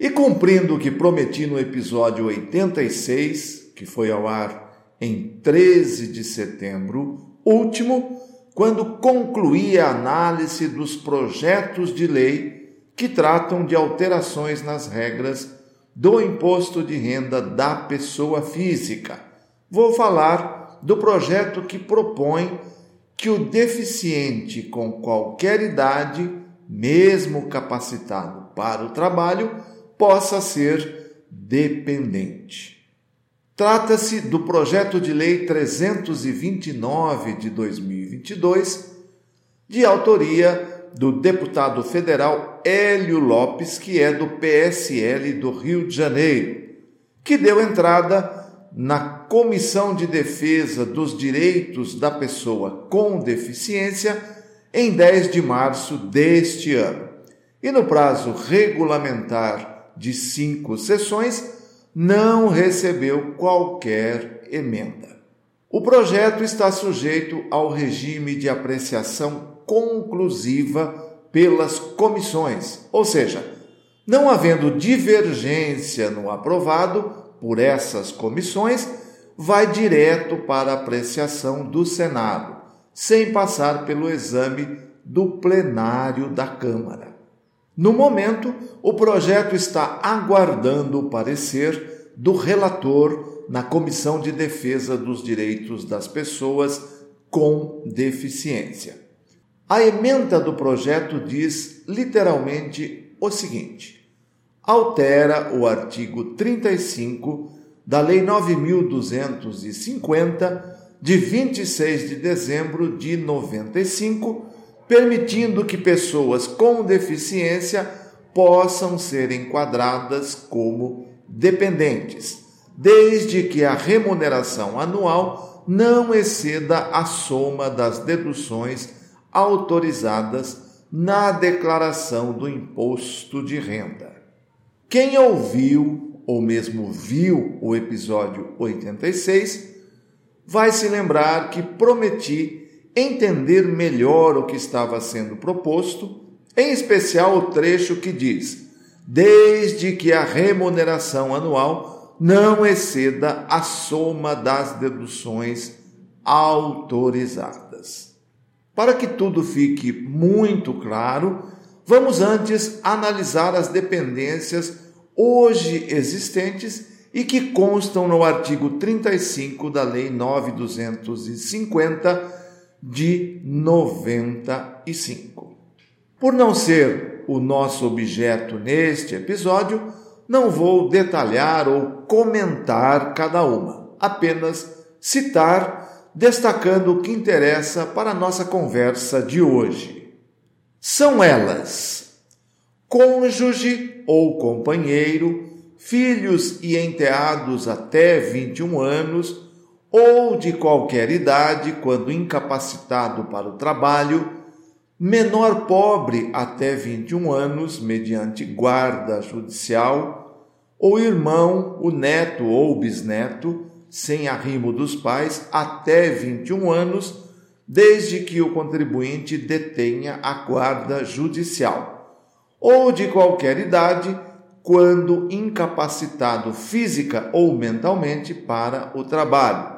E cumprindo o que prometi no episódio 86, que foi ao ar em 13 de setembro último, quando concluí a análise dos projetos de lei que tratam de alterações nas regras do imposto de renda da pessoa física. Vou falar do projeto que propõe que o deficiente com qualquer idade, mesmo capacitado para o trabalho, possa ser dependente. Trata-se do projeto de lei 329 de 2022, de autoria do deputado federal Hélio Lopes, que é do PSL do Rio de Janeiro, que deu entrada na Comissão de Defesa dos Direitos da Pessoa com Deficiência em 10 de março deste ano. E no prazo regulamentar de cinco sessões, não recebeu qualquer emenda. O projeto está sujeito ao regime de apreciação conclusiva pelas comissões, ou seja, não havendo divergência no aprovado por essas comissões, vai direto para apreciação do Senado, sem passar pelo exame do plenário da Câmara. No momento, o projeto está aguardando o parecer do relator na Comissão de Defesa dos Direitos das Pessoas com Deficiência. A emenda do projeto diz literalmente o seguinte: altera o artigo 35 da Lei 9250 de 26 de dezembro de 95 permitindo que pessoas com deficiência possam ser enquadradas como dependentes, desde que a remuneração anual não exceda a soma das deduções autorizadas na declaração do imposto de renda. Quem ouviu ou mesmo viu o episódio 86 vai se lembrar que prometi entender melhor o que estava sendo proposto, em especial o trecho que diz: desde que a remuneração anual não exceda a soma das deduções autorizadas. Para que tudo fique muito claro, vamos antes analisar as dependências hoje existentes e que constam no artigo 35 da Lei 9250 de 95. Por não ser o nosso objeto neste episódio, não vou detalhar ou comentar cada uma, apenas citar, destacando o que interessa para a nossa conversa de hoje. São elas: cônjuge ou companheiro, filhos e enteados até 21 anos ou de qualquer idade, quando incapacitado para o trabalho, menor pobre até 21 anos, mediante guarda judicial, ou irmão, o neto ou bisneto, sem arrimo dos pais, até 21 anos, desde que o contribuinte detenha a guarda judicial, ou de qualquer idade, quando incapacitado física ou mentalmente para o trabalho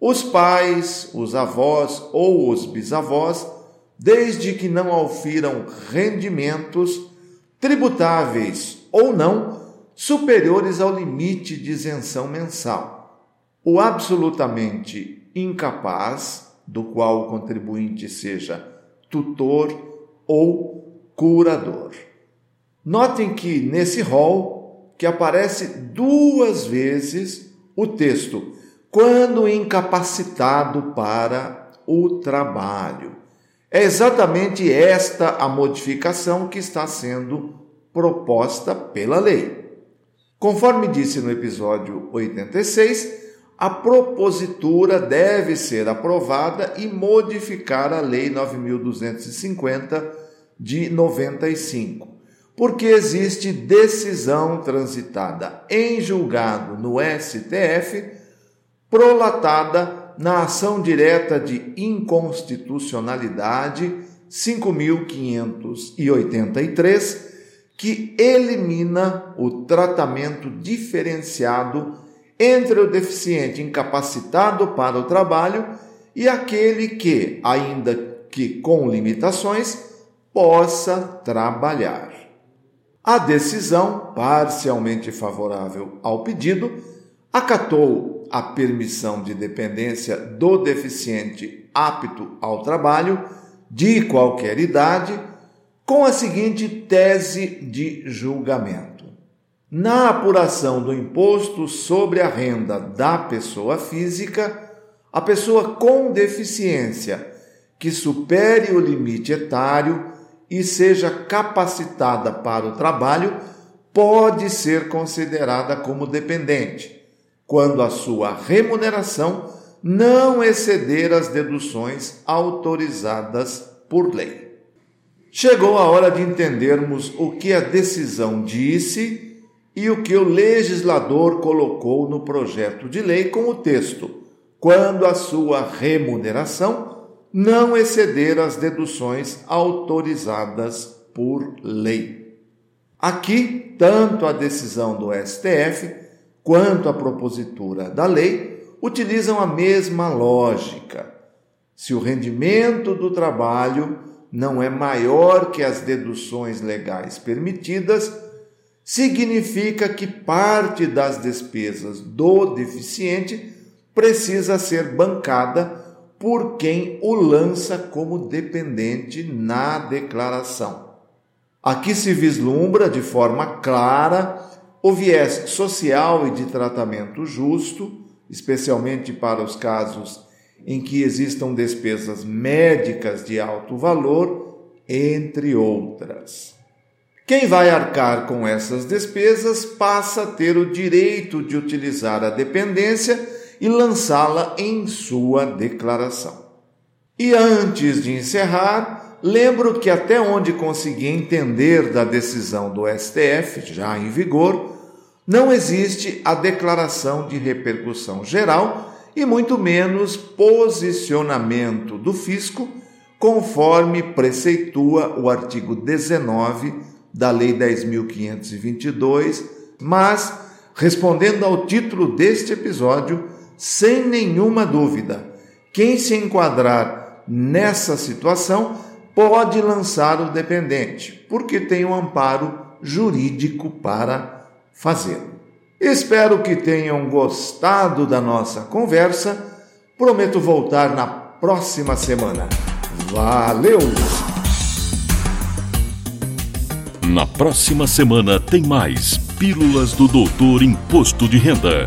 os pais, os avós ou os bisavós, desde que não aufiram rendimentos tributáveis ou não superiores ao limite de isenção mensal. O absolutamente incapaz, do qual o contribuinte seja tutor ou curador. Notem que nesse rol que aparece duas vezes o texto quando incapacitado para o trabalho. É exatamente esta a modificação que está sendo proposta pela lei. Conforme disse no episódio 86, a propositura deve ser aprovada e modificar a Lei 9250 de 95, porque existe decisão transitada em julgado no STF prolatada na ação direta de inconstitucionalidade 5583, que elimina o tratamento diferenciado entre o deficiente incapacitado para o trabalho e aquele que, ainda que com limitações, possa trabalhar. A decisão, parcialmente favorável ao pedido, acatou a permissão de dependência do deficiente apto ao trabalho, de qualquer idade, com a seguinte tese de julgamento. Na apuração do imposto sobre a renda da pessoa física, a pessoa com deficiência que supere o limite etário e seja capacitada para o trabalho pode ser considerada como dependente, quando a sua remuneração não exceder as deduções autorizadas por lei. Chegou a hora de entendermos o que a decisão disse e o que o legislador colocou no projeto de lei com o texto, quando a sua remuneração não exceder as deduções autorizadas por lei. Aqui, tanto a decisão do STF quanto a propositura da lei utilizam a mesma lógica. Se o rendimento do trabalho não é maior que as deduções legais permitidas, significa que parte das despesas do deficiente precisa ser bancada por quem o lança como dependente na declaração. Aqui se vislumbra de forma clara o viés social e de tratamento justo, especialmente para os casos em que existam despesas médicas de alto valor, entre outras. Quem vai arcar com essas despesas passa a ter o direito de utilizar a dependência e lançá-la em sua declaração. E antes de encerrar, lembro que até onde consegui entender da decisão do STF, já em vigor, não existe a declaração de repercussão geral e muito menos posicionamento do fisco, conforme preceitua o artigo 19 da Lei 10.522, mas, respondendo ao título deste episódio, sem nenhuma dúvida, quem se enquadrar nessa situação pode lançar o dependente, porque tem um amparo jurídico para fazê-lo. Espero que tenham gostado da nossa conversa. Prometo voltar na próxima semana. Valeu! Na próxima semana tem mais Pílulas do Doutor Imposto de Renda.